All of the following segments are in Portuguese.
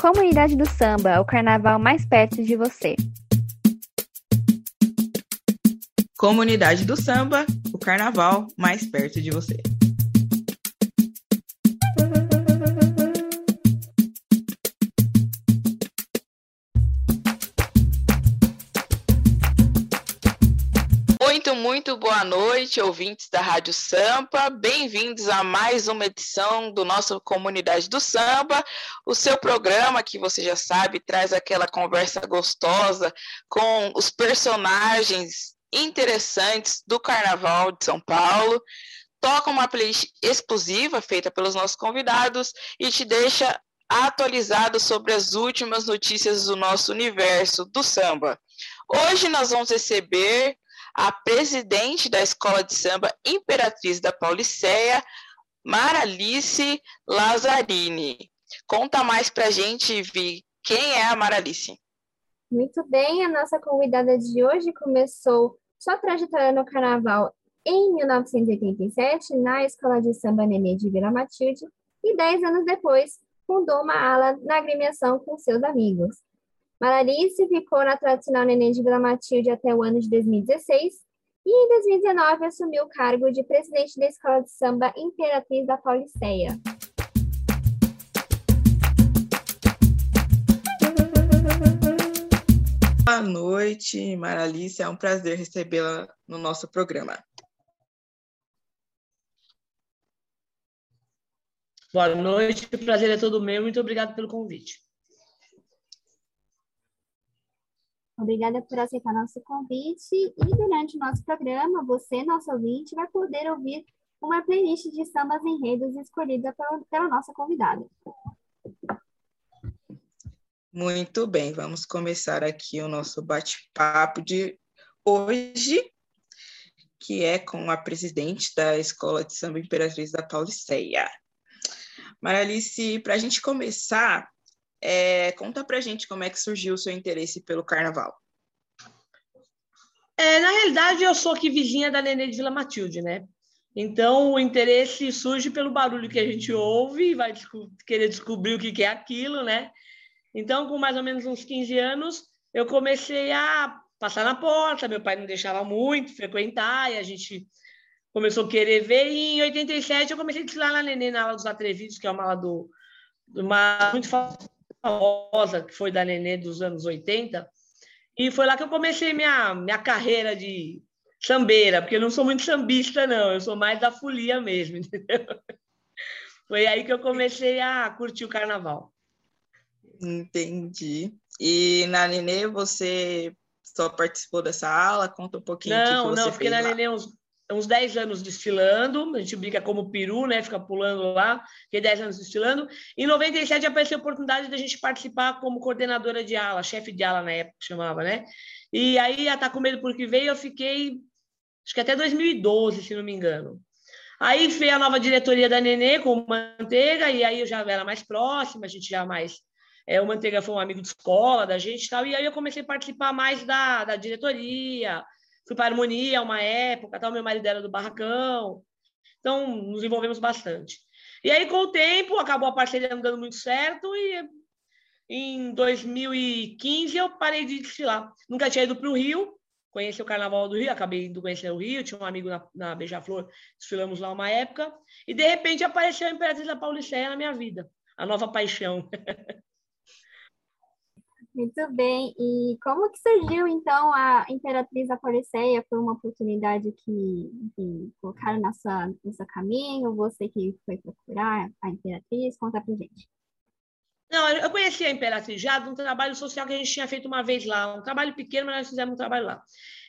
Comunidade do Samba, o carnaval mais perto de você. Comunidade do Samba, o carnaval mais perto de você. Muito, boa noite, ouvintes da Rádio Sampa. Bem-vindos a mais uma edição do nosso Comunidade do Samba, o seu programa que você já sabe traz aquela conversa gostosa com os personagens interessantes do Carnaval de São Paulo. Toca uma playlist exclusiva feita pelos nossos convidados e te deixa atualizado sobre as últimas notícias do nosso universo do samba. Hoje nós vamos receber a presidente da Escola de Samba Imperatriz da Pauliceia, Maralice Lazzarini. Conta mais para a gente, Vi, quem é a Maralice? Muito bem, a nossa convidada de hoje começou sua trajetória no carnaval em 1987 na Escola de Samba Nenê de Vila Matilde e dez anos depois fundou uma ala na agremiação com seus amigos. Maralice ficou na tradicional Neném de Vila Matilde até o ano de 2016 e em 2019 assumiu o cargo de presidente da Escola de Samba Imperatriz da Pauliceia. Boa noite, Maralice. É um prazer recebê-la no nosso programa. Boa noite, o prazer é todo meu. Muito obrigado pelo convite. Obrigada por aceitar nosso convite e durante o nosso programa, você, nosso ouvinte, vai poder ouvir uma playlist de sambas enredos escolhida pela, pela nossa convidada. Muito bem, vamos começar aqui o nosso bate-papo de hoje, que é com a presidente da Escola de Samba Imperatriz da Pauliceia. Maralice, para a gente começar, é, conta pra gente como é que surgiu o seu interesse pelo carnaval. É, na realidade, eu sou aqui vizinha da Nenê de Vila Matilde, né? Então, o interesse surge pelo barulho que a gente ouve e vai desco querer descobrir o que, é aquilo, né? Então, com mais ou menos uns 15 anos, eu comecei a passar na porta, meu pai não deixava muito frequentar, e a gente começou a querer ver, e em 87 eu comecei a desfilar na Nenê, na aula dos atrevidos, que é uma aula do, uma muito famosa, que foi da Nenê dos anos 80, e foi lá que eu comecei minha, minha carreira de sambeira, porque eu não sou muito sambista, não, eu sou mais da folia mesmo, entendeu? Foi aí que eu comecei a curtir o carnaval. Entendi. E na Nenê você só participou dessa aula? Conta um pouquinho não, que, que Não, fiquei na Nenê uns, uns 10 anos desfilando, a gente brinca como peru, né? Fica pulando lá, fiquei 10 anos desfilando. Em 97 apareceu a oportunidade da gente participar como coordenadora de ala, chefe de ala na época chamava, né? E aí, a Tá Com Medo Porque Veio, eu fiquei, acho que até 2012, se não me engano. Aí veio a nova diretoria da Nenê com o Manteiga, e aí eu já era mais próxima, a gente já mais... É, o Manteiga foi um amigo de escola da gente e tal, e aí eu comecei a participar mais da, da diretoria, fui para a Harmonia uma época, tal, meu marido era do Barracão, então nos envolvemos bastante. E aí, com o tempo, acabou a parceria não dando muito certo e em 2015 eu parei de desfilar. Nunca tinha ido para o Rio, conheci o Carnaval do Rio, acabei indo conhecer o Rio, tinha um amigo na, na Beija-Flor, desfilamos lá uma época, e de repente apareceu a Imperatriz da Pauliceia na minha vida, a nova paixão. Muito bem. E como que surgiu, então, a Imperatriz da Policeia? Foi uma oportunidade que, que colocaram na sua, no seu caminho? Você que foi procurar a Imperatriz? Conta pra gente. Não, eu conheci a Imperatriz já de um trabalho social que a gente tinha feito uma vez lá, um trabalho pequeno, mas nós fizemos um trabalho lá.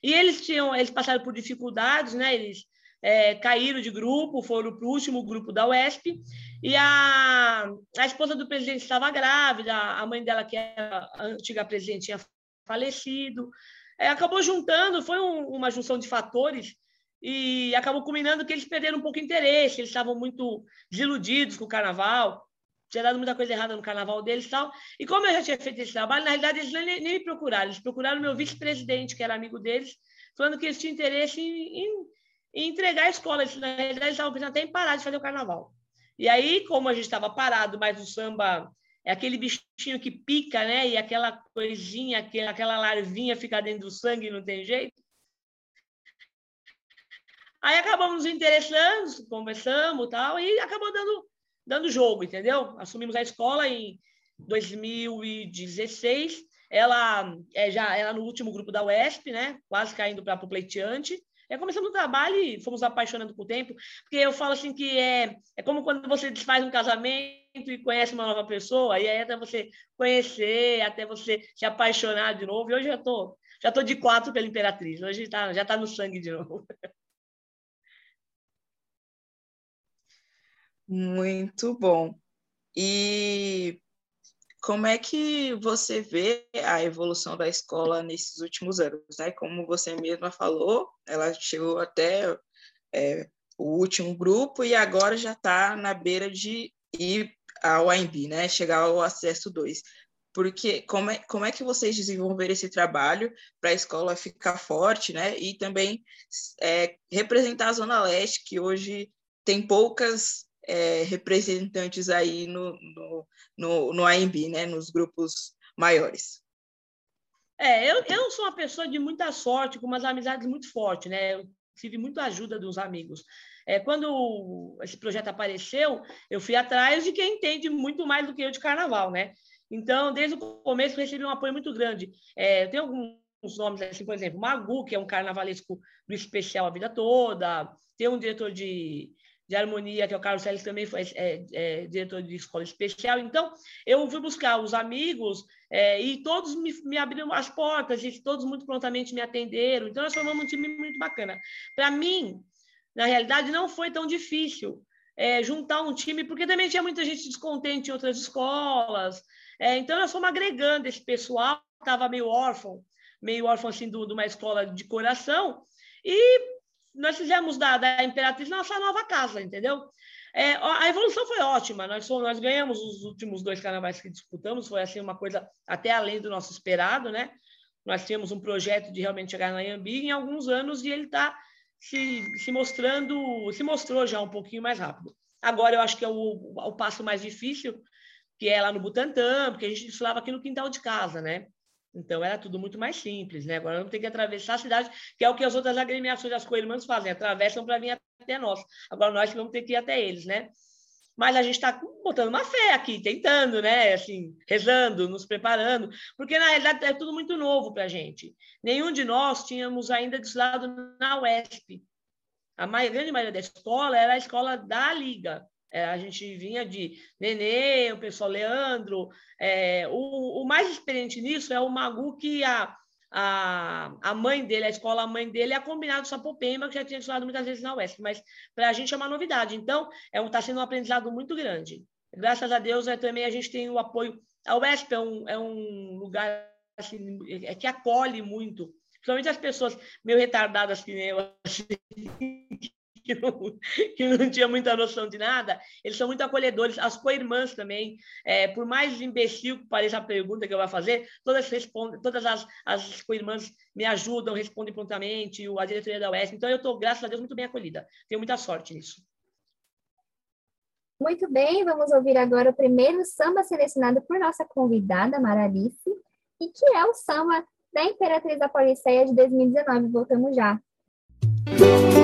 E eles tinham, eles passaram por dificuldades, né? Eles é, caíram de grupo, foram para o último grupo da UESP, e a, a esposa do presidente estava grávida, a mãe dela, que era a antiga presidente, tinha falecido. É, acabou juntando, foi um, uma junção de fatores, e acabou culminando que eles perderam um pouco de interesse, eles estavam muito desiludidos com o carnaval, tinha dado muita coisa errada no carnaval deles e tal. E como eu já tinha feito esse trabalho, na realidade eles nem, nem me procuraram, eles procuraram o meu vice-presidente, que era amigo deles, falando que eles tinham interesse em, em, em entregar a escola. Eles, na realidade, estavam pensando até em parar de fazer o carnaval. E aí, como a gente estava parado, mas o samba é aquele bichinho que pica, né? E aquela coisinha, aquela larvinha fica dentro do sangue e não tem jeito. Aí acabamos nos interessando, conversamos tal, e acabou dando, dando jogo, entendeu? Assumimos a escola em 2016. Ela é já ela no último grupo da UESP, né? Quase caindo para o pleiteante. É, começamos o trabalho e fomos apaixonando com o tempo, porque eu falo assim que é, é como quando você desfaz um casamento e conhece uma nova pessoa, e aí até você conhecer, até você se apaixonar de novo. E hoje eu já tô, já tô de quatro pela Imperatriz, hoje tá, já está no sangue de novo. Muito bom. E como é que você vê a evolução da escola nesses últimos anos? Né? Como você mesma falou, ela chegou até é, o último grupo e agora já está na beira de ir ao AMB, né? chegar ao acesso 2. Porque como é, como é que vocês desenvolveram esse trabalho para a escola ficar forte, né? E também é, representar a Zona Leste, que hoje tem poucas é, representantes aí no, no, no, no AMB, né, nos grupos maiores. É, eu, eu sou uma pessoa de muita sorte, com umas amizades muito fortes, né? Eu tive muita ajuda dos amigos. É, quando esse projeto apareceu, eu fui atrás de quem entende muito mais do que eu de carnaval, né? Então, desde o começo, eu recebi um apoio muito grande. É, tem alguns nomes, assim, por exemplo, Magu, que é um carnavalesco do especial a vida toda, tem um diretor de, de harmonia, que é o Carlos Celes, também foi é, é, diretor de escola especial. Então, eu fui buscar os amigos é, e todos me, me, abriram as portas, e todos muito prontamente me atenderam. Então, nós formamos um time muito bacana. Para mim, na realidade, não foi tão difícil é, juntar um time, porque também tinha muita gente descontente em outras escolas. É, então, nós fomos agregando esse pessoal, estava meio órfão, meio órfão assim, de uma escola de coração, e nós fizemos da, da Imperatriz nossa nova casa, entendeu? É, a evolução foi ótima. Nós, fomos, nós ganhamos os últimos dois carnavais que disputamos, foi assim uma coisa até além do nosso esperado, né? Nós tínhamos um projeto de realmente chegar na Iambi em alguns anos e ele está se, se mostrando, se mostrou já um pouquinho mais rápido. Agora eu acho que é o, o passo mais difícil, que é lá no Butantã, porque a gente desfilava aqui no quintal de casa, né? Então era tudo muito mais simples, né? Agora vamos ter que atravessar a cidade, que é o que as outras agremiações das co-irmãs fazem, atravessam para vir até nós. Agora nós vamos ter que ir até eles, né? Mas a gente está botando uma fé aqui, tentando, né? Assim, rezando, nos preparando, porque na realidade é tudo muito novo para a gente. Nenhum de nós tínhamos ainda desfilado na UESP. A grande maioria da escola era a escola da Liga. É, a gente vinha de Nenê, o pessoal Leandro. É, o, o, mais experiente nisso é o Magu, que a, a, a mãe dele, a escola a mãe dele, é combinado Sapopema, que já tinha estudado muitas vezes na UESP, mas para a gente é uma novidade. Então, está é um, tá sendo um aprendizado muito grande. Graças a Deus, é, também a gente tem o apoio. A UESP é um, é um lugar assim, é, que acolhe muito, principalmente as pessoas meio retardadas que nem eu, assim, que não, que não tinha muita noção de nada, eles são muito acolhedores. As co-irmãs também, é, por mais imbecil que pareça a pergunta que eu vou fazer, todas respondem, todas as, as co-irmãs me ajudam, respondem prontamente, a diretoria da UES. Então, eu estou, graças a Deus, muito bem acolhida. Tenho muita sorte nisso. Muito bem, vamos ouvir agora o primeiro samba selecionado por nossa convidada, Maralice, e que é o samba da Imperatriz da Policeia de 2019. Voltamos já. O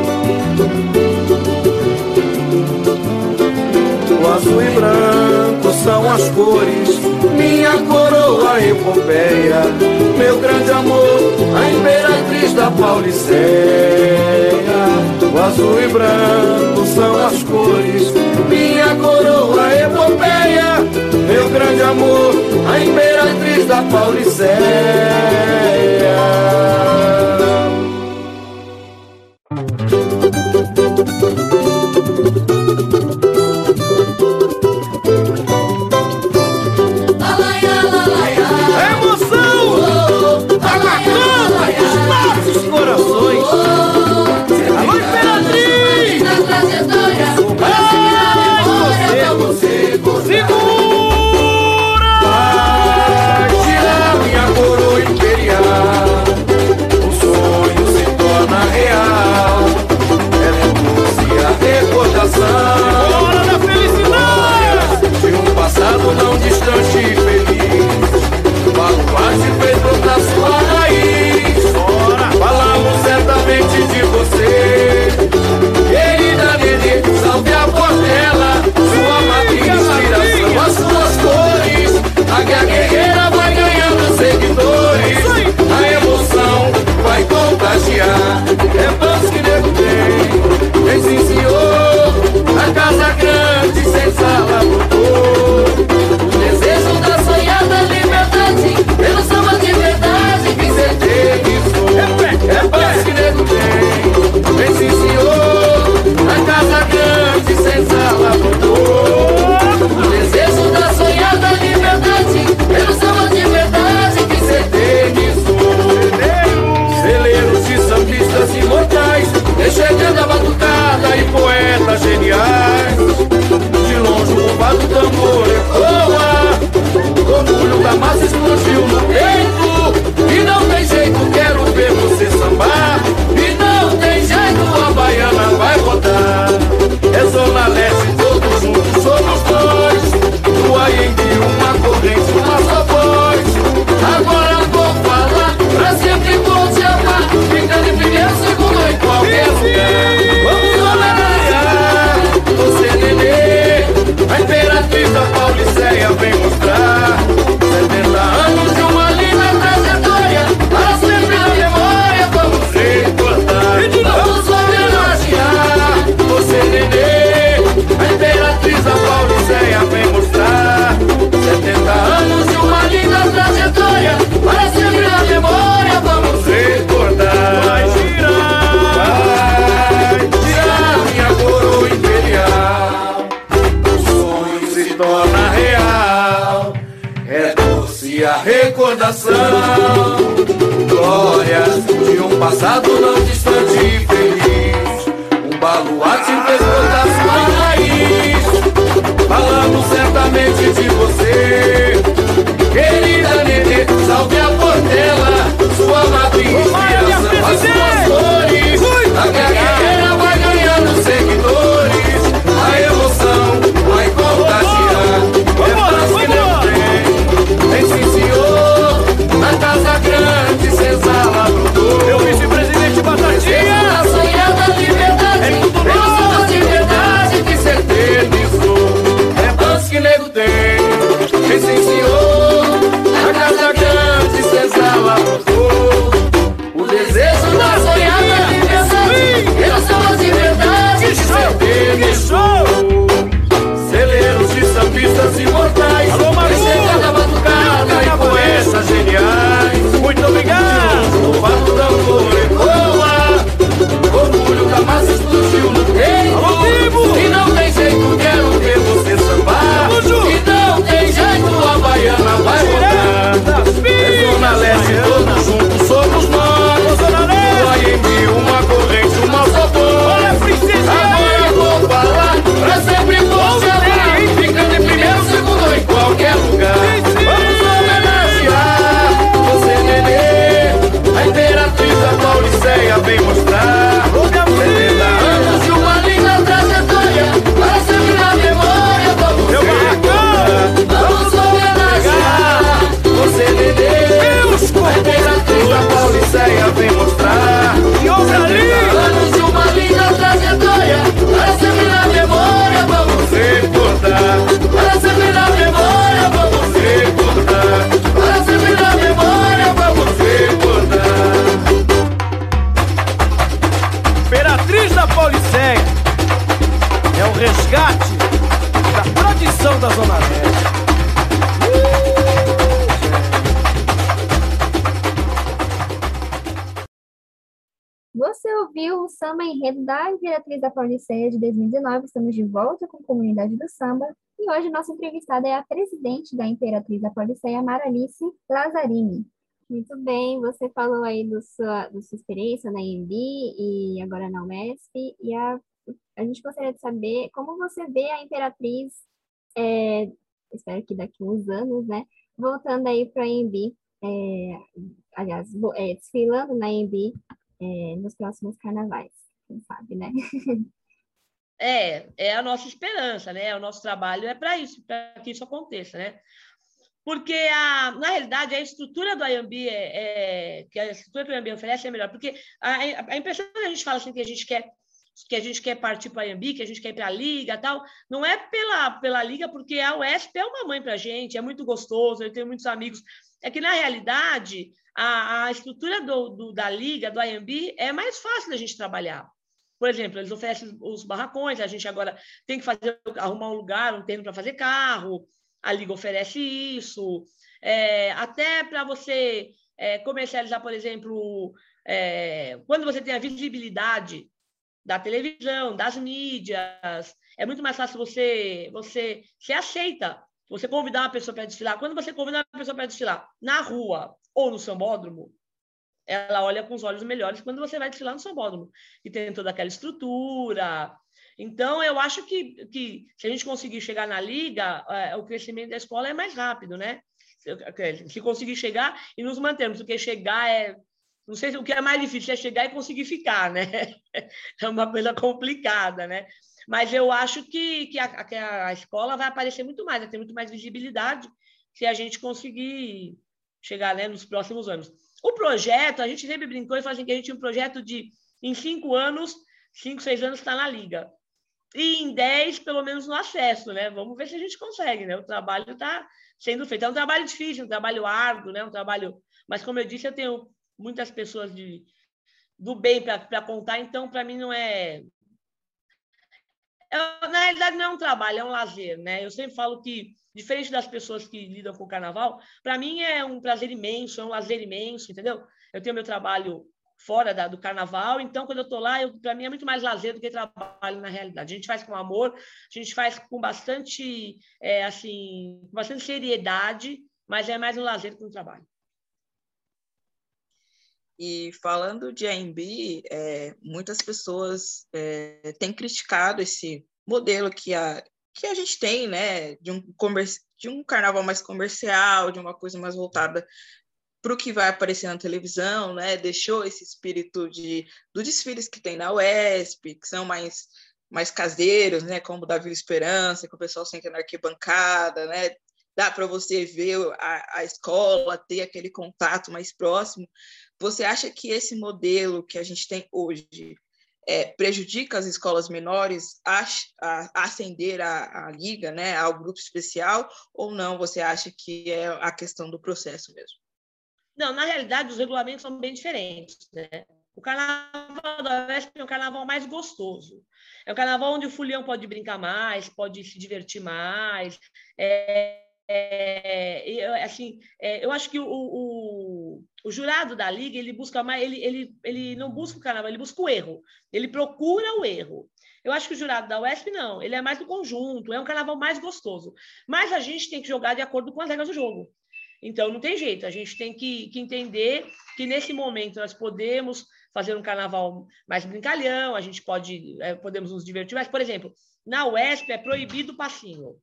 azul e branco são as cores, minha coroa epopeia, meu grande amor, a imperatriz da Pauliceia. O azul e branco são as cores, minha coroa epopeia, meu grande amor, a imperatriz da Pauliceia. Estamos de volta com a comunidade do samba. E hoje nossa entrevistada é a presidente da Imperatriz da Pauliceia, Maralice Lazzarini. Muito bem, você falou aí do sua, da sua experiência na EMB e agora na UMESP. E a, a gente gostaria de saber como você vê a Imperatriz, é, espero que daqui uns anos, né? Voltando aí para a EMB, é, aliás, é, desfilando na EMB é, nos próximos carnavais, quem sabe, né? É, é a nossa esperança, né? O nosso trabalho é para isso, para que isso aconteça, né? Porque, a, na realidade, a estrutura do IAMB, é, é, que a estrutura que o oferece é melhor. Porque a, a impressão que a gente fala assim, que a gente quer que a gente quer partir para a IAMB, que a gente quer ir para a Liga tal, não é pela, pela Liga, porque a UESP é uma mãe para a gente, é muito gostoso, eu tenho muitos amigos. É que, na realidade, a, a estrutura do, do, da Liga, do IAMB, é mais fácil da gente trabalhar. Por exemplo, eles oferecem os barracões, a gente agora tem que fazer, arrumar um lugar, um terreno para fazer carro, a Liga oferece isso. É, até para você é, comercializar, por exemplo, é, quando você tem a visibilidade da televisão, das mídias, é muito mais fácil você, você se aceita. Você convidar uma pessoa para desfilar. Quando você convida uma pessoa para desfilar na rua ou no sambódromo, ela olha com os olhos melhores quando você vai desfilar no sambódromo, que tem toda aquela estrutura. Então, eu acho que, que se a gente conseguir chegar na liga, é, o crescimento da escola é mais rápido, né? Se, se conseguir chegar e nos mantermos, porque chegar é. Não sei se o que é mais difícil é chegar e conseguir ficar, né? É uma coisa complicada, né? Mas eu acho que, que, a, que a escola vai aparecer muito mais, vai ter muito mais visibilidade se a gente conseguir chegar né, nos próximos anos. O projeto, a gente sempre brincou e falou assim, que a gente tinha um projeto de, em cinco anos, cinco, seis anos está na liga. E em dez, pelo menos, no acesso, né? Vamos ver se a gente consegue, né? O trabalho está sendo feito. É um trabalho difícil, um trabalho árduo, né? Um trabalho... Mas, como eu disse, eu tenho muitas pessoas de, do bem para contar, então, para mim, não é... é... Na realidade, não é um trabalho, é um lazer, né? Eu sempre falo que diferente das pessoas que lidam com o carnaval, para mim é um prazer imenso, é um lazer imenso, entendeu? Eu tenho meu trabalho fora da, do carnaval, então quando eu estou lá, para mim é muito mais lazer do que trabalho na realidade. A gente faz com amor, a gente faz com bastante, é, assim, com bastante seriedade mas é mais um lazer que um trabalho. E falando de AMB, é, muitas pessoas é, têm criticado esse modelo que a, que a gente tem, né, de um, de um carnaval mais comercial, de uma coisa mais voltada para o que vai aparecer na televisão, né? Deixou esse espírito de dos desfiles que tem na UESP, que são mais mais caseiros, né? Como o da Vila Esperança, que o pessoal senta na arquibancada, né? Dá para você ver a, a escola, ter aquele contato mais próximo. Você acha que esse modelo que a gente tem hoje é, prejudica as escolas menores a, a, a ascender liga, né, ao grupo especial, ou não? Você acha que é a questão do processo mesmo? Não, na realidade, os regulamentos são bem diferentes. Né? O carnaval da Vesp é um carnaval mais gostoso. É um carnaval onde o fulião pode brincar mais, pode se divertir mais. É, é, assim, é, eu acho que o, o, jurado da liga ele busca mais, ele, ele, ele não busca o carnaval, ele busca o erro, ele procura o erro. Eu acho que o jurado da UESP não, ele é mais do conjunto, é um carnaval mais gostoso. Mas a gente tem que jogar de acordo com as regras do jogo. Então não tem jeito, a gente tem que, que entender que nesse momento nós podemos fazer um carnaval mais brincalhão, a gente pode é, podemos nos divertir, mas por exemplo, na UESP é proibido o passinho.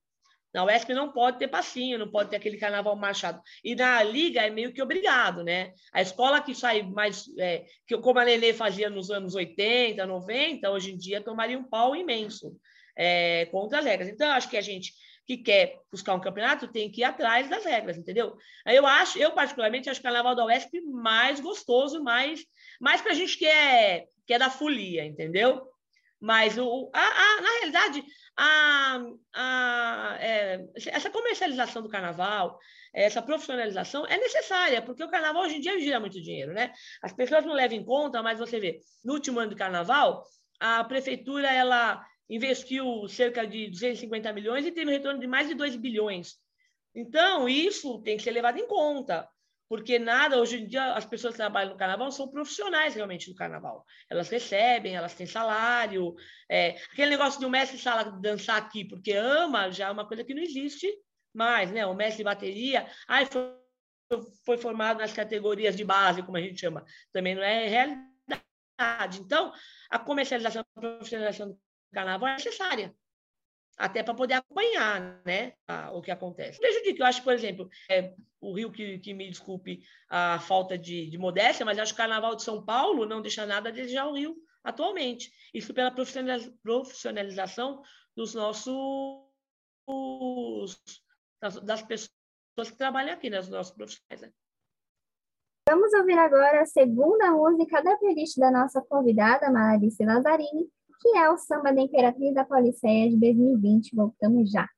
Na UESP não pode ter passinho, não pode ter aquele carnaval marchado. E na Liga é meio que obrigado, né? A escola que sai mais, é, que como a Lele fazia nos anos 80, 90, hoje em dia tomaria um pau imenso é, contra as regras. Então, acho que a gente que quer buscar um campeonato tem que ir atrás das regras, entendeu? Eu acho, eu particularmente acho o Carnaval da UESP mais gostoso, mais, mais para a gente que é, que é da folia, entendeu? Mas o, a, a, na realidade, a, a, é, essa comercialização do carnaval, essa profissionalização é necessária, porque o carnaval hoje em dia gira muito dinheiro, né? As pessoas não levam em conta, mas você vê, no último ano de carnaval, a prefeitura ela investiu cerca de 250 milhões e teve um retorno de mais de 2 bilhões. Então, isso tem que ser levado em conta porque nada, hoje em dia, as pessoas que trabalham no carnaval são profissionais realmente do carnaval. Elas recebem, elas têm salário. É, aquele negócio de o mestre sala dançar aqui porque ama já é uma coisa que não existe mais, né? O mestre de bateria, ai, foi, foi formado nas categorias de base, como a gente chama, também não é realidade. Então, a comercialização, a profissionalização do carnaval é necessária até para poder acompanhar né, a, o que acontece. Prejudica, eu acho, por exemplo, é, o Rio, que, que, me desculpe a falta de, de modéstia, mas acho que o Carnaval de São Paulo não deixa nada a desejar o Rio atualmente. Isso pela profissionalização dos nossos das, das pessoas que trabalham aqui, né, os nossos profissionais. Né? Vamos ouvir agora a segunda música da playlist da nossa convidada, Marice Lazzarini, que é o Samba da Imperatriz da Policéia de 2020. Voltamos já.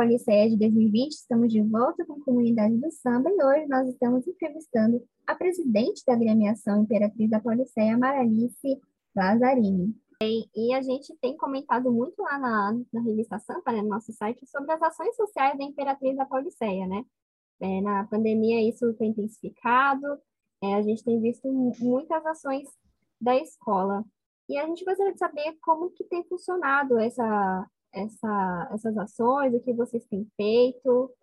Pauliceia de 2020? Estamos de volta com a comunidade do samba e hoje nós estamos entrevistando a presidente da agremiação Imperatriz da Pauliceia, Maralice Lazzarini. E, a gente tem comentado muito lá na, na revista Sampa, né, no nosso site, sobre as ações sociais da Imperatriz da Pauliceia, né? É, na pandemia isso tem intensificado, é, a gente tem visto muitas ações da escola. E a gente gostaria de saber como que tem funcionado essa, essa, essas ações, o que vocês têm feito.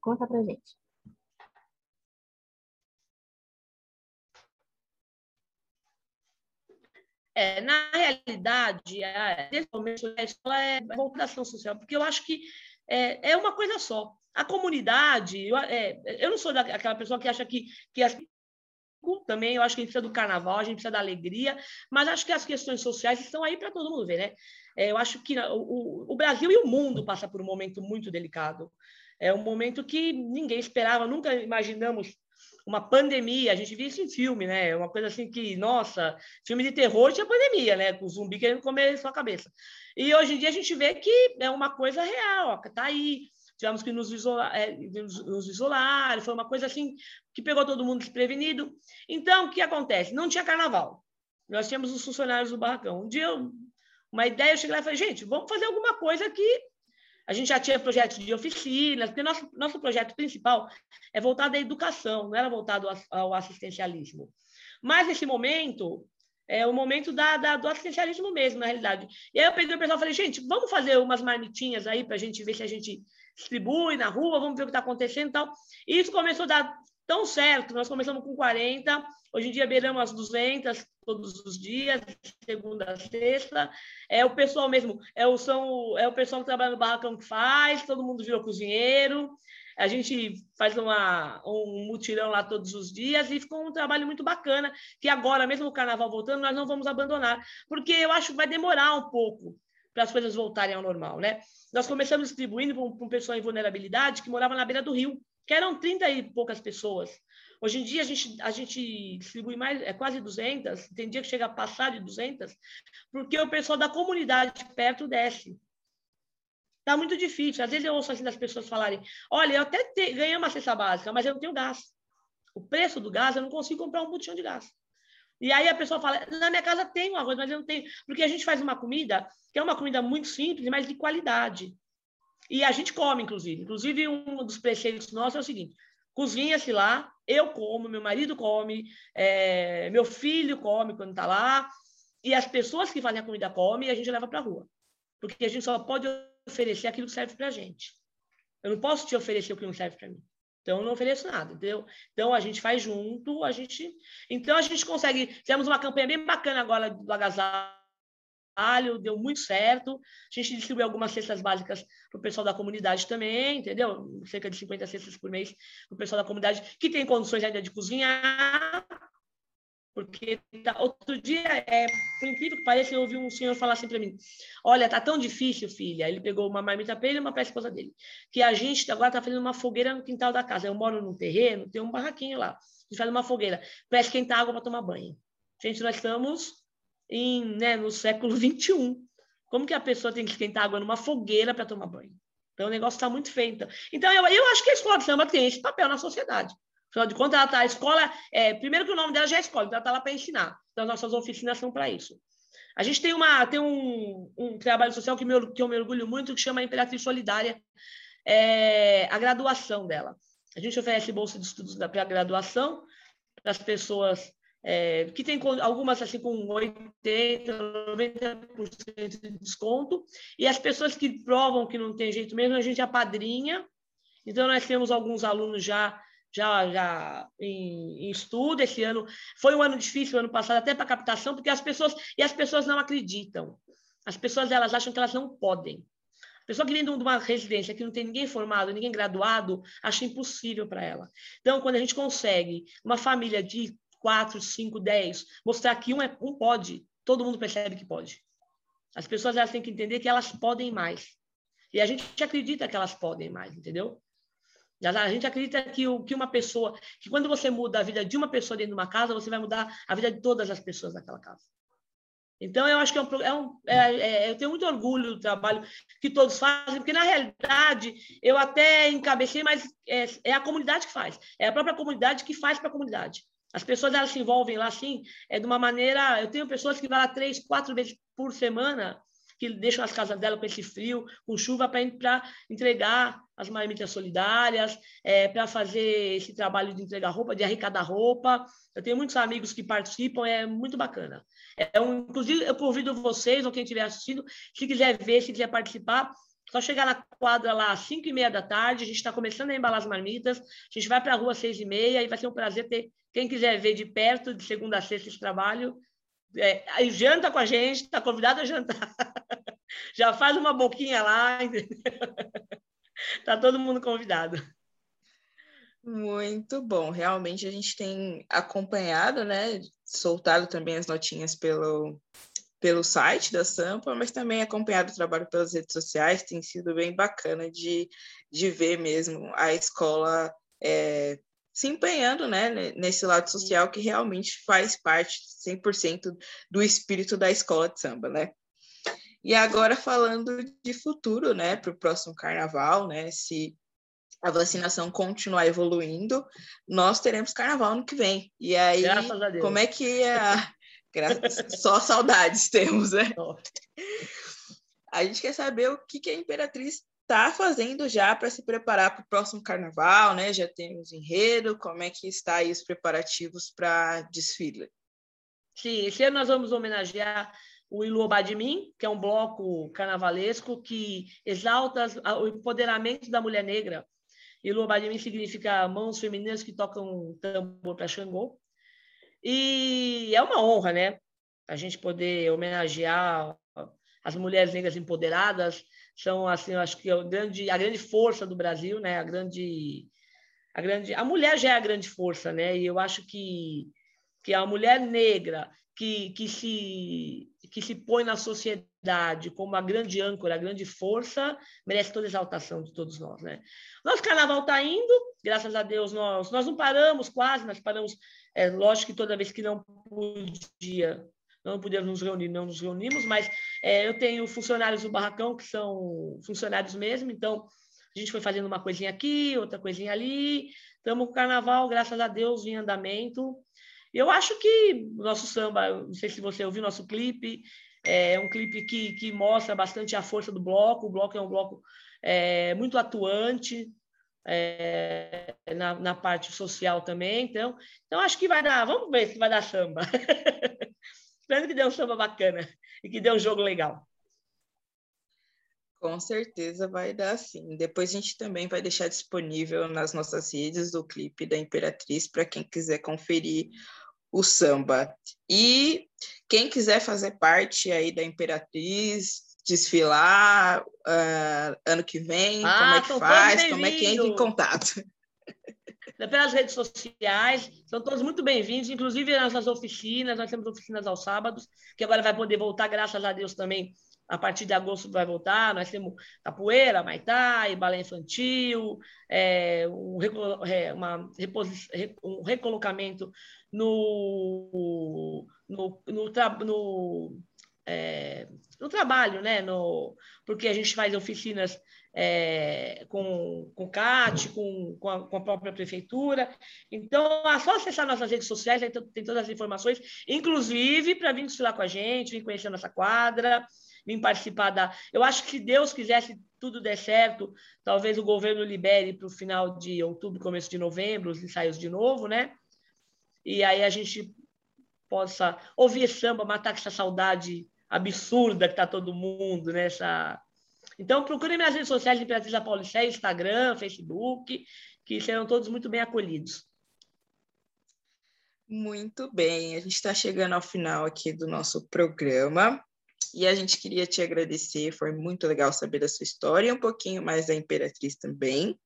Conta pra gente. É, na realidade, nesse momento, a escola é voltação social, porque eu acho que é, é uma coisa só. A comunidade, eu, é, eu não sou daquela pessoa que acha que, que as também, eu acho que a gente precisa do carnaval, a gente precisa da alegria, mas acho que as questões sociais estão aí para todo mundo ver, né? É, eu acho que o, o, Brasil e o mundo passam por um momento muito delicado. É um momento que ninguém esperava, nunca imaginamos uma pandemia, a gente viu isso em filme, né? Uma coisa assim que, nossa, filme de terror tinha pandemia, né? Com o zumbi querendo comer sua cabeça. E hoje em dia a gente vê que é uma coisa real, tá aí tivemos que nos isolar, é, nos isolar, foi uma coisa assim que pegou todo mundo desprevenido. Então, o que acontece? Não tinha carnaval. Nós tínhamos os funcionários do barracão. Um dia, eu, uma ideia, eu cheguei lá e falei, gente, vamos fazer alguma coisa que a gente já tinha projetos de oficinas, porque nosso, nosso projeto principal é voltado à educação, não era voltado ao assistencialismo. Mas, nesse momento, é o momento da, da, do assistencialismo mesmo, na realidade. E aí eu peguei o pessoal e falei, gente, vamos fazer umas marmitinhas aí para a gente ver se a gente distribui na rua, vamos ver o que está acontecendo e tal. E isso começou a dar tão certo, nós começamos com 40, hoje em dia beiramos as 200 todos os dias, segunda a sexta. É o pessoal mesmo, é o, são, é o pessoal que trabalha no barracão que faz, todo mundo virou cozinheiro. A gente faz uma, um mutirão lá todos os dias e ficou um trabalho muito bacana, que agora, mesmo o carnaval voltando, nós não vamos abandonar, porque eu acho que vai demorar um pouco para as coisas voltarem ao normal, né? Nós começamos distribuindo para um, pessoal em vulnerabilidade que morava na beira do rio, que eram 30 e poucas pessoas. Hoje em dia a gente, a gente distribui mais, é quase 200, tem dia que chega a passar de 200, porque o pessoal da comunidade perto desce. Está muito difícil. Às vezes eu ouço assim das pessoas falarem: olha, eu até te, ganhei uma cesta básica, mas eu não tenho gás. O preço do gás, eu não consigo comprar um botijão de gás. E aí a pessoa fala: na minha casa tem um arroz, mas eu não tenho. Porque a gente faz uma comida que é uma comida muito simples, mas de qualidade. E a gente come, inclusive. Inclusive, um dos preceitos nossos é o seguinte: cozinha-se lá, eu como, meu marido come, é, meu filho come quando está lá, e as pessoas que fazem a comida comem e a gente leva para a rua. Porque a gente só pode oferecer aquilo que serve para a gente. Eu não posso te oferecer o que não serve para mim. Então, eu não ofereço nada, entendeu? Então, a gente faz junto, a gente... Então, a gente consegue... Fizemos uma campanha bem bacana agora do agasalho, deu muito certo. A gente distribuiu algumas cestas básicas para o pessoal da comunidade também, entendeu? Cerca de 50 cestas por mês para o pessoal da comunidade que tem condições ainda de cozinhar. Porque tá, outro dia, é, por incrível que pareça, eu ouvi um senhor falar assim para mim: Olha, tá tão difícil, filha. Ele pegou uma marmita para ele e uma para a esposa dele. Que a gente agora está fazendo uma fogueira no quintal da casa. Eu moro num terreno, tem um barraquinho lá. A gente faz uma fogueira para esquentar água para tomar banho. Gente, nós estamos em, né, no século XXI. Como que a pessoa tem que esquentar água numa fogueira para tomar banho? Então, o negócio está muito feio. Então, eu, eu acho que a escola de samba tem esse papel na sociedade. Afinal de contas, ela tá, a escola, é, primeiro que o nome dela já é escola, então ela está lá para ensinar. Então, as nossas oficinas são para isso. A gente tem, uma, tem um, um trabalho social que, me, que eu me orgulho muito, que chama Imperatriz Solidária, é, a graduação dela. A gente oferece bolsa de estudos para a graduação para as pessoas é, que tem algumas assim com 80, 90% de desconto, e as pessoas que provam que não tem jeito mesmo, a gente apadrinha. Então, nós temos alguns alunos já já, já em, em, estudo esse ano. Foi um ano difícil, ano passado, até para captação, porque as pessoas e as pessoas não acreditam. As pessoas elas acham que elas não podem. A pessoa que vem de uma residência que não tem ninguém formado, ninguém graduado, acha impossível para ela. Então, quando a gente consegue uma família de quatro, cinco, dez, mostrar que um, é, um pode, todo mundo percebe que pode. As pessoas elas têm que entender que elas podem mais. E a gente acredita que elas podem mais, entendeu? A gente acredita que, o, que uma pessoa, que quando você muda a vida de uma pessoa dentro de uma casa, você vai mudar a vida de todas as pessoas daquela casa. Então, eu acho que é um, é um é, é, eu tenho muito orgulho do trabalho que todos fazem, porque na realidade eu até encabecei, mas é, é a comunidade que faz, é a própria comunidade que faz para a comunidade. As pessoas elas se envolvem lá assim, é de uma maneira. Eu tenho pessoas que vão lá três, quatro vezes por semana que deixam as casas dela com esse frio, com chuva, para entregar as marmitas solidárias, é, para fazer esse trabalho de entregar roupa, de arrecadar roupa. Eu tenho muitos amigos que participam, é muito bacana. É um, inclusive, eu convido vocês, ou quem estiver assistindo, se quiser ver, se quiser participar, só chegar na quadra lá às 5 e meia da tarde, a gente está começando a embalar as marmitas, a gente vai para a rua às 6 e meia e vai ser um prazer ter quem quiser ver de perto, de segunda a sexta, esse trabalho, é, janta com a gente, está convidado a jantar. Já faz uma boquinha lá, Está todo mundo convidado. Muito bom. Realmente a gente tem acompanhado, né? Soltado também as notinhas pelo, pelo site da Sampa, mas também acompanhado o trabalho pelas redes sociais. Tem sido bem bacana de, de ver mesmo a escola é, se empenhando né, nesse lado social que realmente faz parte 100% do espírito da escola de samba, né? E agora falando de futuro, né, para o próximo carnaval, né, se a vacinação continuar evoluindo, nós teremos carnaval no que vem. E aí, como é que é Só saudades temos, né? A gente quer saber o que, que a Imperatriz está fazendo já para se preparar para o próximo carnaval, né? Já temos enredo, como é que está aí os preparativos para desfile? Sim, esse ano nós vamos homenagear o Iluobá de Mim, que é um bloco carnavalesco que exalta o empoderamento da mulher negra. Iluobá de Mim significa mãos femininas que tocam tambor para Xangô. E é uma honra, né? A gente poder homenagear as mulheres negras empoderadas, são assim, eu acho que a grande, a grande força do Brasil, né? A grande, a grande, a mulher já é a grande força, né? E eu acho que que a mulher negra que, que se que se põe na sociedade como a grande âncora, a grande força, merece toda a exaltação de todos nós, né? Nosso carnaval está indo, graças a Deus nós nós não paramos quase, nós paramos, é lógico que toda vez que não podia não podemos nos reunir, não nos reunimos, mas é, eu tenho funcionários do barracão que são funcionários mesmo, então a gente foi fazendo uma coisinha aqui, outra coisinha ali. Estamos com o carnaval, graças a Deus, em andamento. Eu acho que o nosso samba, não sei se você ouviu nosso clipe, é um clipe que, que mostra bastante a força do bloco. O bloco é um bloco é, muito atuante é, na, na parte social também. Então, então, acho que vai dar. Vamos ver se vai dar samba. Esperando que dê um samba bacana e que dê um jogo legal. Com certeza vai dar sim. Depois a gente também vai deixar disponível nas nossas redes o clipe da Imperatriz para quem quiser conferir o samba. E quem quiser fazer parte aí da Imperatriz, desfilar uh, ano que vem, ah, como é que faz, como é que entra em contato? pelas redes sociais. São todos muito bem-vindos, inclusive nas nossas oficinas. Nós temos oficinas aos sábados, que agora vai poder voltar, graças a Deus também. A partir de agosto vai voltar. Nós temos capoeira, maitai, balé infantil, é, um, é, uma, um recolocamento no, no, no, no, é, no trabalho, né? No, porque a gente faz oficinas é, com, com o CAT, com, com a, com, a, própria prefeitura. Então, é só acessar nossas redes sociais, aí tem todas as informações, inclusive para vir desfilar com a gente, vir conhecer a nossa quadra, vir participar da. Eu acho que se Deus quisesse tudo der certo, talvez o governo libere para o final de outubro, começo de novembro, os ensaios de novo, né? E aí a gente possa ouvir samba, matar essa saudade absurda que está todo mundo, né? Essa, então, procure minhas redes sociais de Imperatriz da Paulicé, Instagram, Facebook, que serão todos muito bem acolhidos. Muito bem, a gente está chegando ao final aqui do nosso programa e a gente queria te agradecer, foi muito legal saber da sua história e um pouquinho mais da Imperatriz também.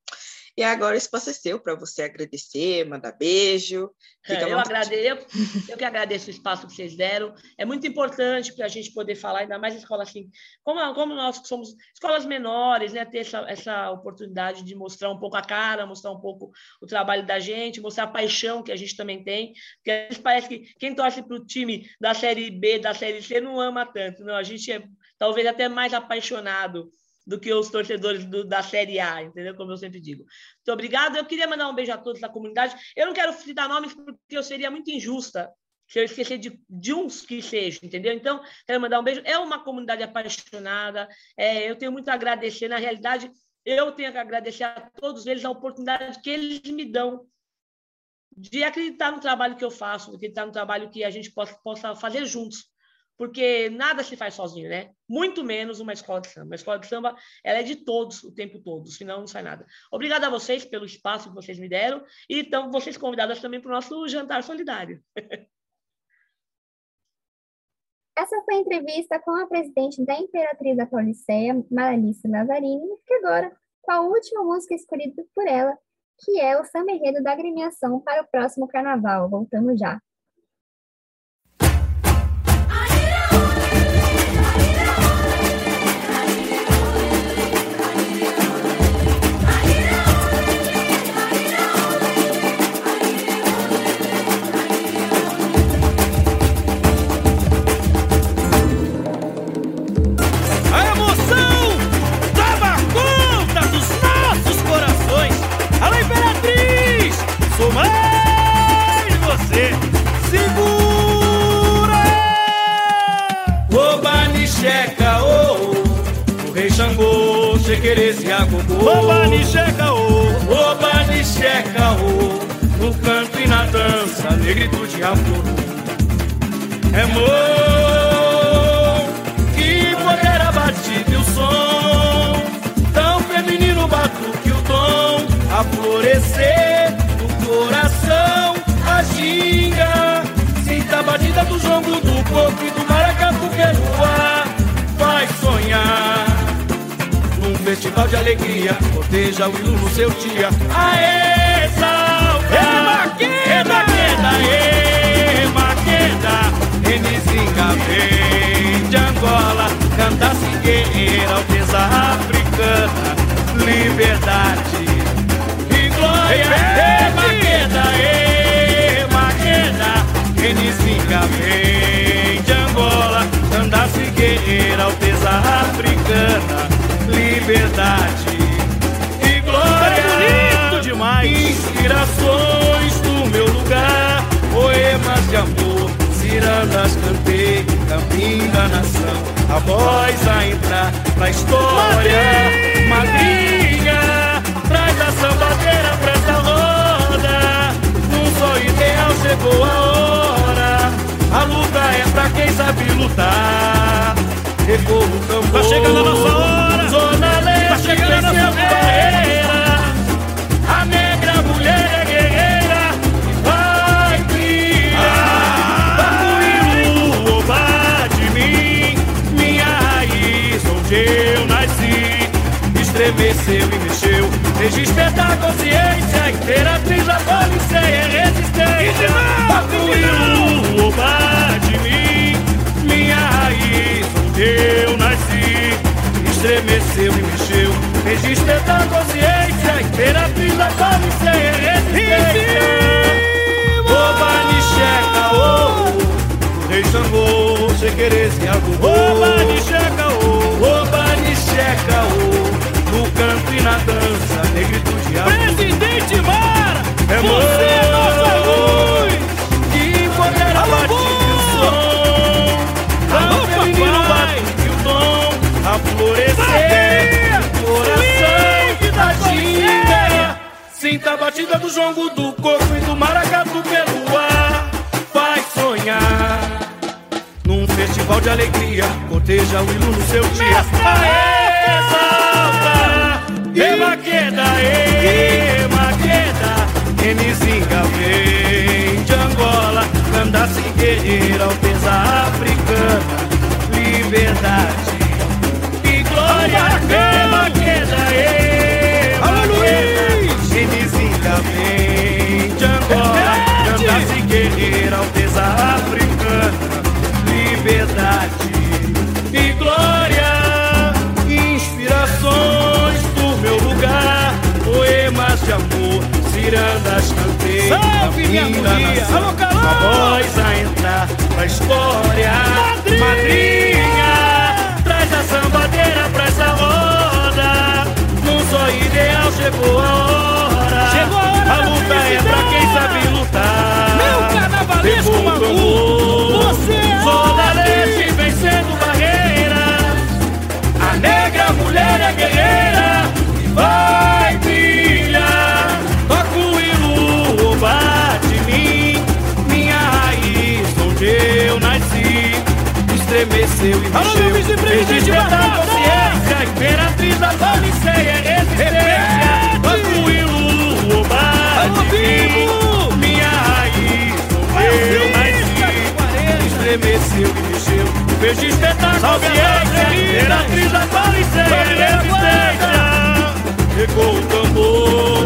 E agora esse espaço é seu para você agradecer, mandar beijo. É, eu, agradeço, eu que agradeço o espaço que vocês deram. É muito importante para a gente poder falar, ainda mais escola assim, como, como nós somos escolas menores, né, ter essa, essa oportunidade de mostrar um pouco a cara, mostrar um pouco o trabalho da gente, mostrar a paixão que a gente também tem. Porque às vezes parece que quem torce para o time da Série B, da Série C, não ama tanto. Não, a gente é talvez até mais apaixonado do que os torcedores do, da Série A, entendeu? Como eu sempre digo. Muito obrigado. Eu queria mandar um beijo a todos da comunidade. Eu não quero citar nomes porque eu seria muito injusta se eu esquecer de, de uns que sejam, entendeu? Então, quero mandar um beijo. É uma comunidade apaixonada. É, eu tenho muito a agradecer. Na realidade, eu tenho que agradecer a todos eles a oportunidade que eles me dão de acreditar no trabalho que eu faço, acreditar no trabalho que a gente possa, possa fazer juntos porque nada se faz sozinho, né? Muito menos uma escola de samba. Uma escola de samba, ela é de todos o tempo todo, senão não sai nada. Obrigada a vocês pelo espaço que vocês me deram e então vocês convidadas também para o nosso jantar solidário. Essa foi a entrevista com a presidente da Imperatriz da Pauliceia, Maralice Lazzarini, e fica agora com a última música escolhida por ela, que é o samba enredo da agremiação para o próximo carnaval. Voltamos já. Querer agogô. Oba, nixeca, ô. Oba, nixeca, ô. No canto e na dança, negritude amor. É mão que poder abatido e o som. Tão feminino batuque o tom. A florescer no coração, a ginga. Sinta a batida do jongo, do coco e do maracatu que é no ar. Vai sonhar festival de alegria, corteja o hino no seu dia. Aê, salve! É maqueda, maqueda, é maqueda, Enizinga vem de Angola, canta guerreira, alteza africana, liberdade e glória. É maqueda, é maqueda, vem de Angola, canta guerreira, alteza africana liberdade e glória. É bonito demais. Inspirações do meu lugar, poemas de amor, cirandas cantei, caminho da nação. A voz a entrar na história, madrinha, traz a sambadeira pra essa roda. Num só ideal chegou a hora. A luta é pra quem sabe lutar. Ecoa o tambor. Tá chegando a nossa hora. Chegando a nossa. A negra mulher é guerreira e vai criar. Bacuíro, roubar de mim, minha raiz, onde eu nasci. Estremeceu e mexeu, fez despertar a consciência. Imperatriz da polícia é resistência. Bacuíro, roubar de mim, minha raiz eu nasci, estremeceu e mexeu, fez despertar consciência, imperatriz da comissão resistência. Oba, Nicheca, oh, rei Xangô, Chequerese, Agogô. Oba, Nicheca, oh, Oba, Nicheca, oh, no canto e na dança, negritude, amor. Presidente Mara, é você é Sinta a batida do jongo, do coco e do maracatu pelo ar. Vai sonhar num festival de alegria. Corteja o hino no seu dia. Aê, exalta! E maqueda, e maqueda. Enizinga vem de Angola. Candace guerreira, alteza africana. Liberdade glória, queda, queda, Alô, Luiz! vem de Angola, canta-se guerreira, alteza africana, liberdade e glória, inspirações do meu lugar, poemas de amor, cirandas cantei, Salve, minha mulher, calor, uma voz a entrar pra história, madrinha, madrinha traz a sambadeira pra essa roda, num só ideal chegou a hora. Mexeu, vice-presidente fez despertar a Batata! consciência. Imperatriz da Pauliceia é resistência. Toca o mim, Bibo! minha raiz, eu nasci. Estremeceu e mexeu, despertar Salve a consciência. Imperatriz da Pauliceia Salve é resistência. Pegou o tambor,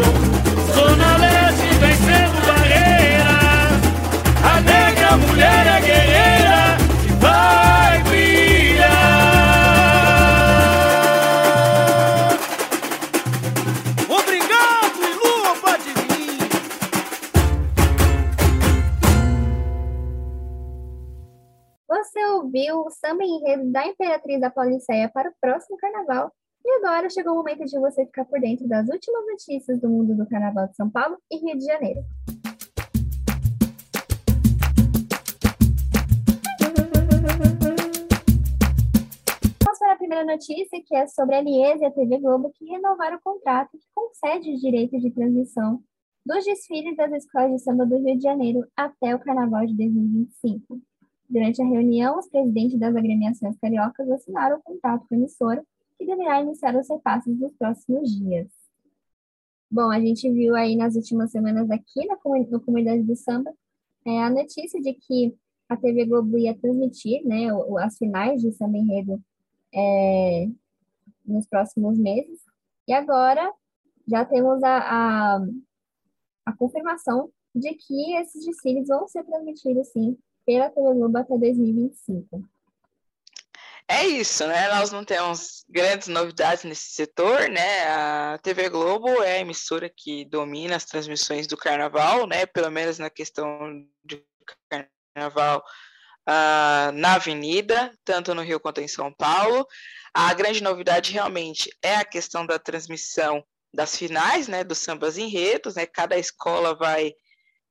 da Pauliceia para o próximo carnaval. E agora chegou o momento de você ficar por dentro das últimas notícias do mundo do Carnaval de São Paulo e Rio de Janeiro. Vamos para a primeira notícia, que é sobre a Liesa e a TV Globo, que renovaram o contrato que concede os direitos de transmissão dos desfiles das escolas de samba do Rio de Janeiro até o Carnaval de 2025. Durante a reunião, os presidentes das agremiações cariocas assinaram o contrato com a emissora, que deverá iniciar os repasses nos próximos dias. Bom, a gente viu aí nas últimas semanas aqui na, comu- na comunidade do samba é, a notícia de que a TV Globo ia transmitir né, as finais de samba enredo é, nos próximos meses. E agora já temos a, a, a confirmação de que esses desfiles vão ser transmitidos, sim, pela TV Globo até 2025. É isso, né? Nós não temos grandes novidades nesse setor, né? A TV Globo é a emissora que domina as transmissões do carnaval, né? Pelo menos na questão de carnaval ah, na Avenida, tanto no Rio quanto em São Paulo. A grande novidade realmente é a questão da transmissão das finais, né? Dos sambas enredos, né? Cada escola vai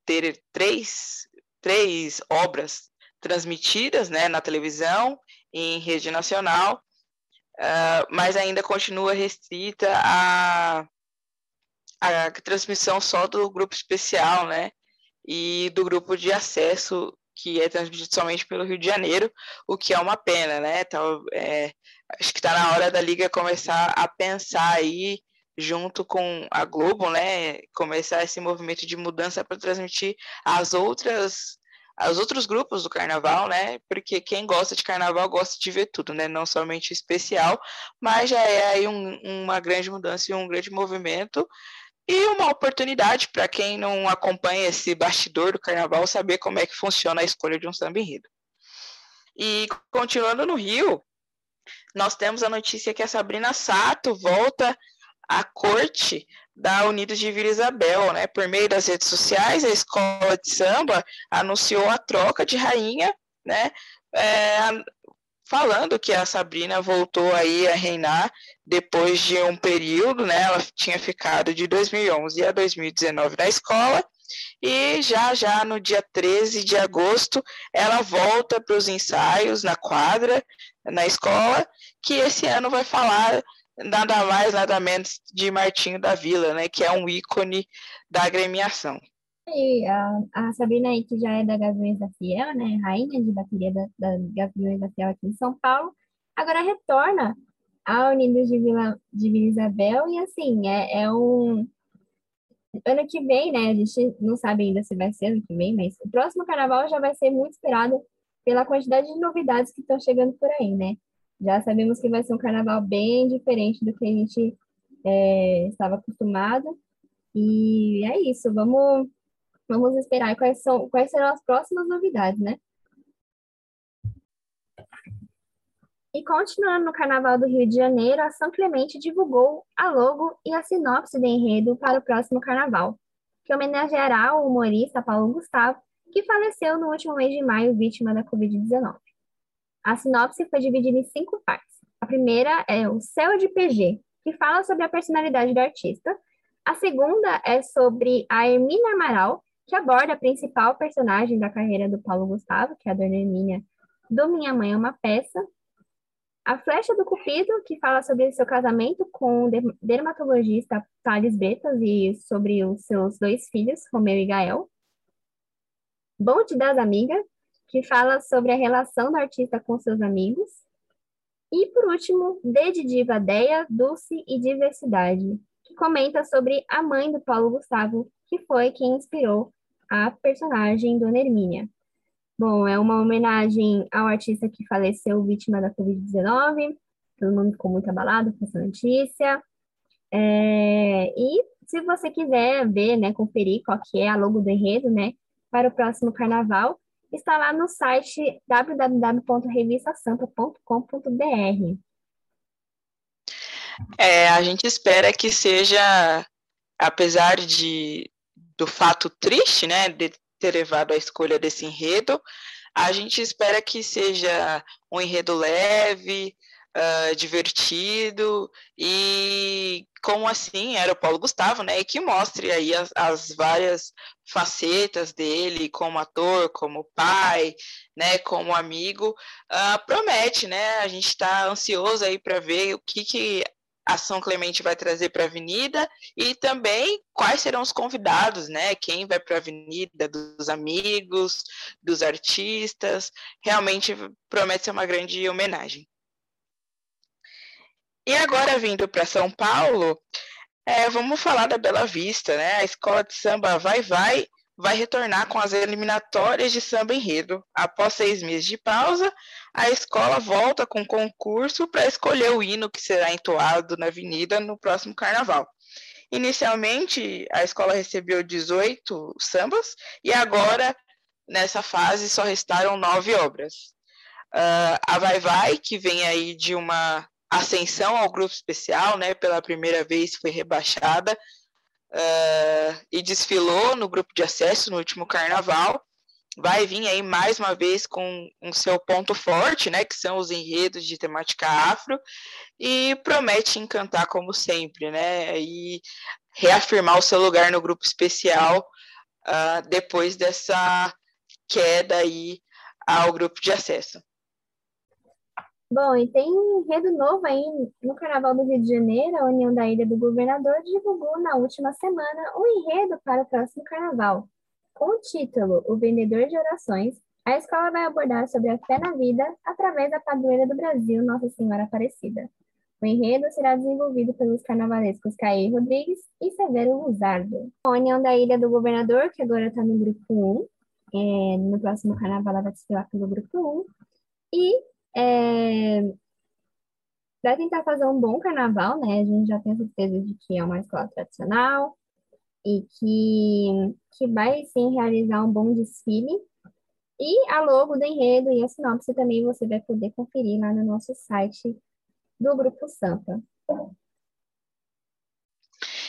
ter três, três obras transmitidas, né? Na televisão em rede nacional, uh, mas ainda continua restrita a, a transmissão só do grupo especial, né? E do grupo de acesso, que é transmitido somente pelo Rio de Janeiro, o que é uma pena, né? Então, é, acho que está na hora da Liga começar a pensar aí, junto com a Globo, né? Começar esse movimento de mudança para transmitir as outras os outros grupos do carnaval, né? Porque quem gosta de carnaval gosta de ver tudo, né? Não somente especial, mas já é aí um, uma grande mudança e um grande movimento e uma oportunidade para quem não acompanha esse bastidor do carnaval saber como é que funciona a escolha de um samba enredo. E continuando no Rio, nós temos a notícia que a Sabrina Sato volta à corte da Unidos de Vila Isabel, né? Por meio das redes sociais, a escola de samba anunciou a troca de rainha, né? É, falando que a Sabrina voltou aí a reinar depois de um período, né? Ela tinha ficado de 2011 a 2019 na escola e já já no dia 13 de agosto ela volta para os ensaios na quadra, na escola, que esse ano vai falar nada mais, nada menos de Martinho da Vila, né, que é um ícone da agremiação. E a, a Sabrina aí, que já é da Gaviões da Fiel, né, rainha de bateria da, da Gaviões da Fiel aqui em São Paulo, agora retorna à Unidos de Vila, de Vila Isabel, e assim, é, é um... Ano que vem, né, a gente não sabe ainda se vai ser ano que vem, mas o próximo carnaval já vai ser muito esperado pela quantidade de novidades que estão chegando por aí, né? Já sabemos que vai ser um carnaval bem diferente do que a gente é, estava acostumado. E é isso, vamos, vamos esperar quais, são, quais serão as próximas novidades, né? E continuando no Carnaval do Rio de Janeiro, a São Clemente divulgou a logo e a sinopse do enredo para o próximo Carnaval, que homenageará o humorista Paulo Gustavo, que faleceu no último mês de maio vítima da Covid-19. A sinopse foi dividida em cinco partes. A primeira é o Céu de PG, que fala sobre a personalidade do artista. A segunda é sobre a Hermínia Amaral, que aborda a principal personagem da carreira do Paulo Gustavo, que é a Dona Hermínia do Minha Mãe é uma Peça. A Flecha do Cupido, que fala sobre seu casamento com o dermatologista Thales Bretas e sobre os seus dois filhos, Romeu e Gael. Bonde das Amigas, que fala sobre a relação do artista com seus amigos. E, por último, D de Diva Deia, Dulce e Diversidade, que comenta sobre a mãe do Paulo Gustavo, que foi quem inspirou a personagem Dona Hermínia. Bom, é uma homenagem ao artista que faleceu vítima da Covid-19. Todo mundo ficou muito abalado com essa notícia. É, e se você quiser ver, né, conferir qual que é a logo do enredo, né, para o próximo carnaval, está lá no site www.revistasampa.com.br. É, a gente espera que seja, apesar de do fato triste, né, de ter levado à escolha desse enredo. A gente espera que seja um enredo leve, uh, divertido e como assim era o Paulo Gustavo, né? E que mostre aí as, as, várias facetas dele como ator, como pai, né? Como amigo. Uh, promete, né? A gente está ansioso aí para ver o que, que a São Clemente vai trazer para a Avenida e também quais serão os convidados, né? Quem vai para a Avenida, dos amigos, dos artistas. Realmente promete ser uma grande homenagem. E agora, vindo para São Paulo, é, vamos falar da Bela Vista, né? A escola de samba Vai Vai vai retornar com as eliminatórias de samba enredo. Após seis meses de pausa, a escola volta com concurso para escolher o hino que será entoado na avenida no próximo carnaval. Inicialmente, a escola recebeu 18 sambas e agora, nessa fase, só restaram nove obras. Uh, a Vai Vai, que vem aí de uma ascensão ao grupo especial, né, pela primeira vez foi rebaixada, uh, e desfilou no grupo de acesso no último carnaval. Vai vir aí mais uma vez com o um seu ponto forte, né, que são os enredos de temática afro, e promete encantar como sempre, né, e reafirmar o seu lugar no grupo especial uh, depois dessa queda aí ao grupo de acesso. Bom, e tem enredo novo aí no Carnaval do Rio de Janeiro, a União da Ilha do Governador divulgou na última semana o enredo para o próximo Carnaval. Com o título O Vendedor de Orações, a escola vai abordar sobre a fé na vida através da padroeira do Brasil, Nossa Senhora Aparecida. O enredo será desenvolvido pelos carnavalescos Caí Rodrigues e Severo Luzardo. A União da Ilha do Governador, que agora está no grupo 1, é, no próximo carnaval ela vai desfilar pelo grupo 1, e é, vai tentar fazer um bom carnaval, né? A gente já tem certeza de que é uma escola tradicional e que, que vai sim realizar um bom desfile. E a logo do enredo e a sinopse também você vai poder conferir lá no nosso site do Grupo Sampa.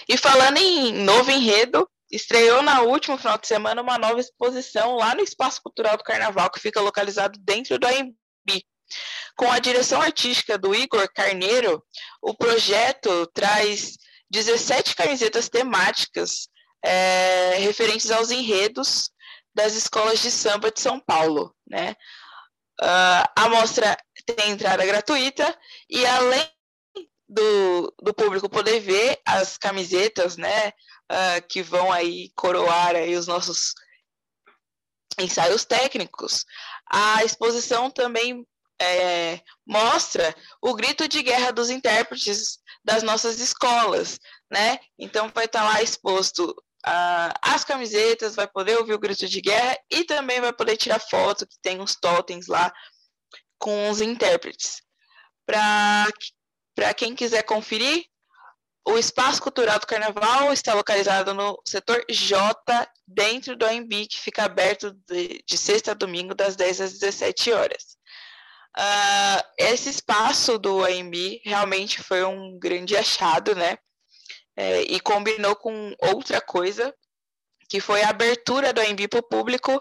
E falando em novo enredo, estreou na última final de semana uma nova exposição lá no Espaço Cultural do Carnaval, que fica localizado dentro do AMB, com a direção artística do Igor Carneiro, o projeto traz 17 camisetas temáticas é, referentes aos enredos das escolas de samba de São Paulo. Né? Uh, a mostra tem entrada gratuita e além do, do público poder ver as camisetas, né, uh, que vão aí coroar aí os nossos ensaios técnicos, a exposição também é, mostra o grito de guerra dos intérpretes das nossas escolas, né? Então vai estar lá exposto uh, as camisetas, vai poder ouvir o grito de guerra e também vai poder tirar foto que tem uns totens lá com os intérpretes. Para quem quiser conferir, o Espaço Cultural do Carnaval está localizado no setor J, dentro do AMB, que fica aberto de, de sexta a domingo, das 10 às 17 horas. Uh, esse espaço do AMB realmente foi um grande achado, né? É, e combinou com outra coisa, que foi a abertura do AMB para o público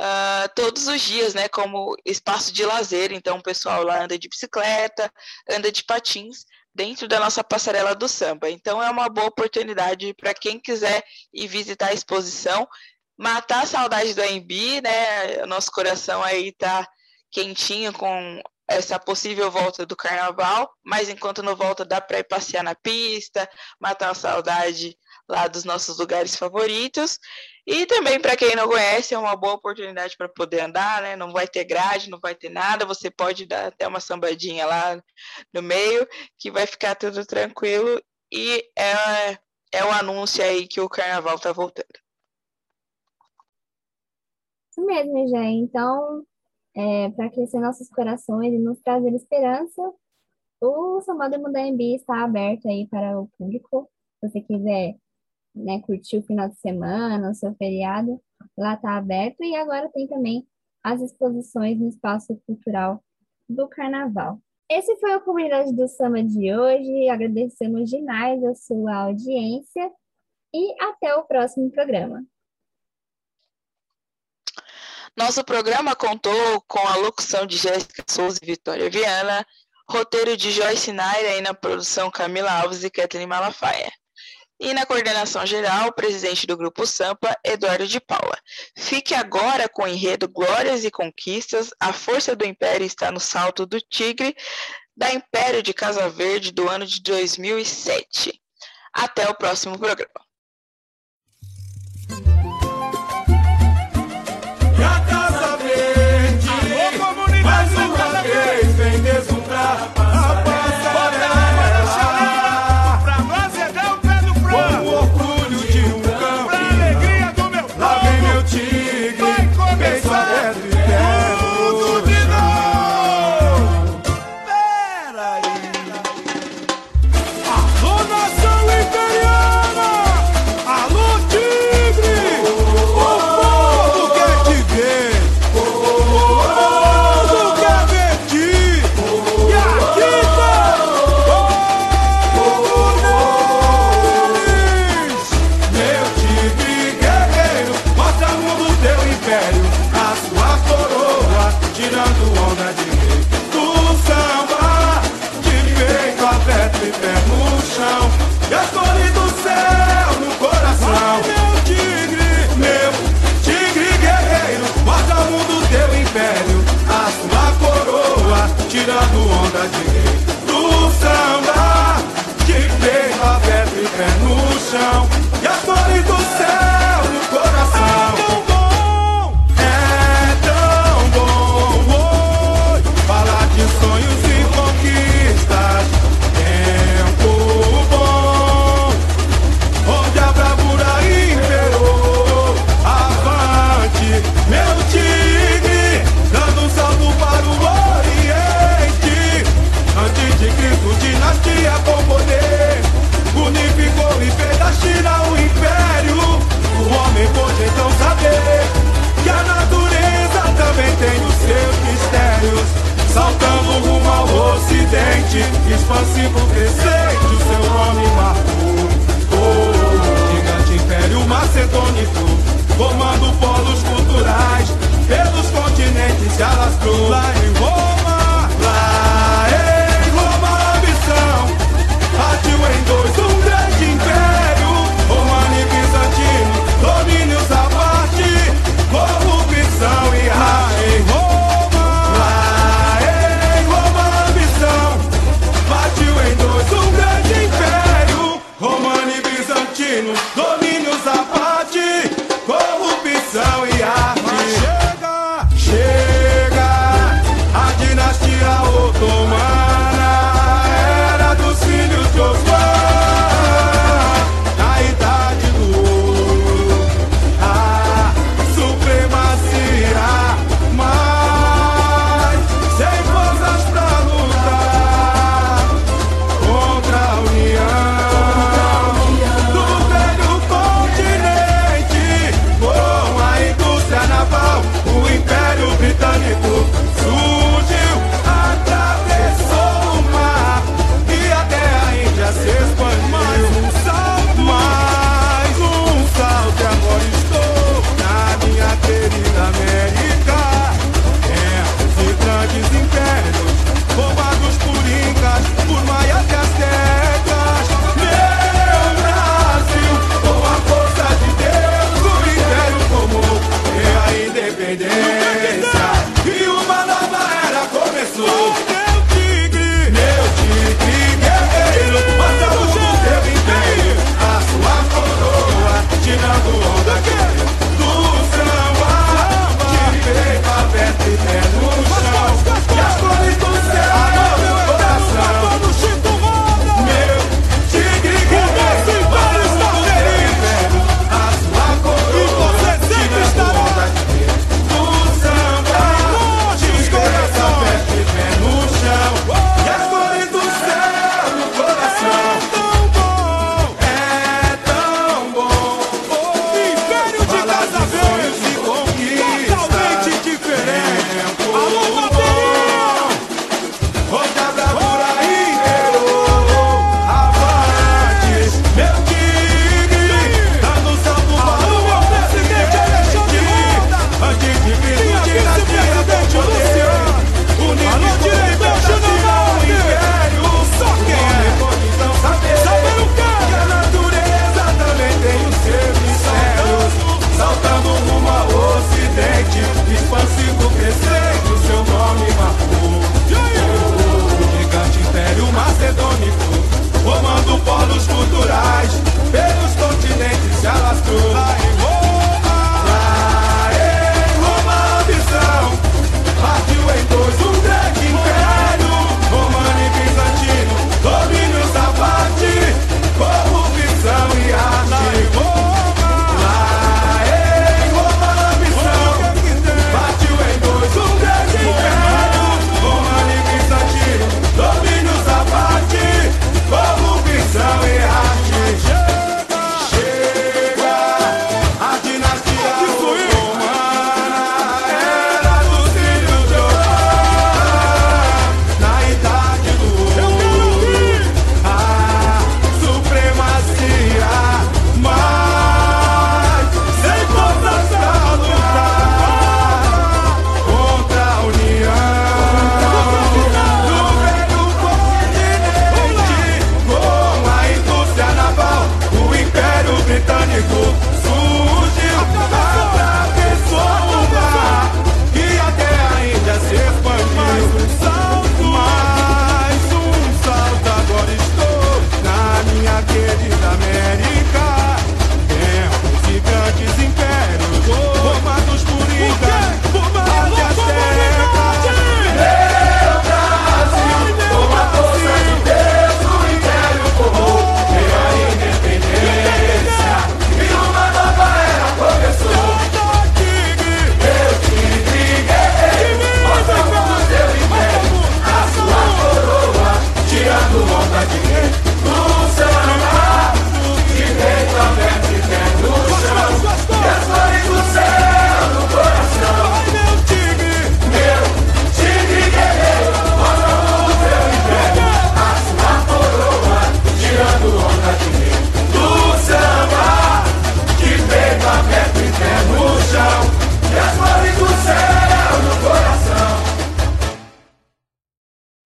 uh, todos os dias, né? Como espaço de lazer. Então, o pessoal lá anda de bicicleta, anda de patins, dentro da nossa passarela do samba. Então, é uma boa oportunidade para quem quiser ir visitar a exposição, matar a saudade do AMB, né? O nosso coração aí está quentinho com essa possível volta do carnaval, mas enquanto não volta, dá para ir passear na pista, matar a saudade lá dos nossos lugares favoritos. E também, para quem não conhece, é uma boa oportunidade para poder andar, né? Não vai ter grade, não vai ter nada, você pode dar até uma sambadinha lá no meio, que vai ficar tudo tranquilo. E é, é o anúncio aí que o carnaval está voltando. Isso mesmo, já. Então, é, para aquecer nossos corações e nos trazer esperança. O Salvador da MB está aberto aí para o público. Se você quiser né, curtir o final de semana, o seu feriado, lá está aberto. E agora tem também as exposições no Espaço Cultural do Carnaval. Esse foi o Comunidade do Samba de hoje. Agradecemos demais a sua audiência e até o próximo programa. Nosso programa contou com a locução de Jéssica Souza e Vitória Viana, roteiro de Joyce Naira e na produção Camila Alves e Kathleen Malafaia. E na coordenação geral, o presidente do Grupo Sampa, Eduardo de Paula. Fique agora com o enredo Glórias e Conquistas, a força do Império está no salto do tigre, da Império de Casa Verde do ano de 2007. Até o próximo programa. Rata!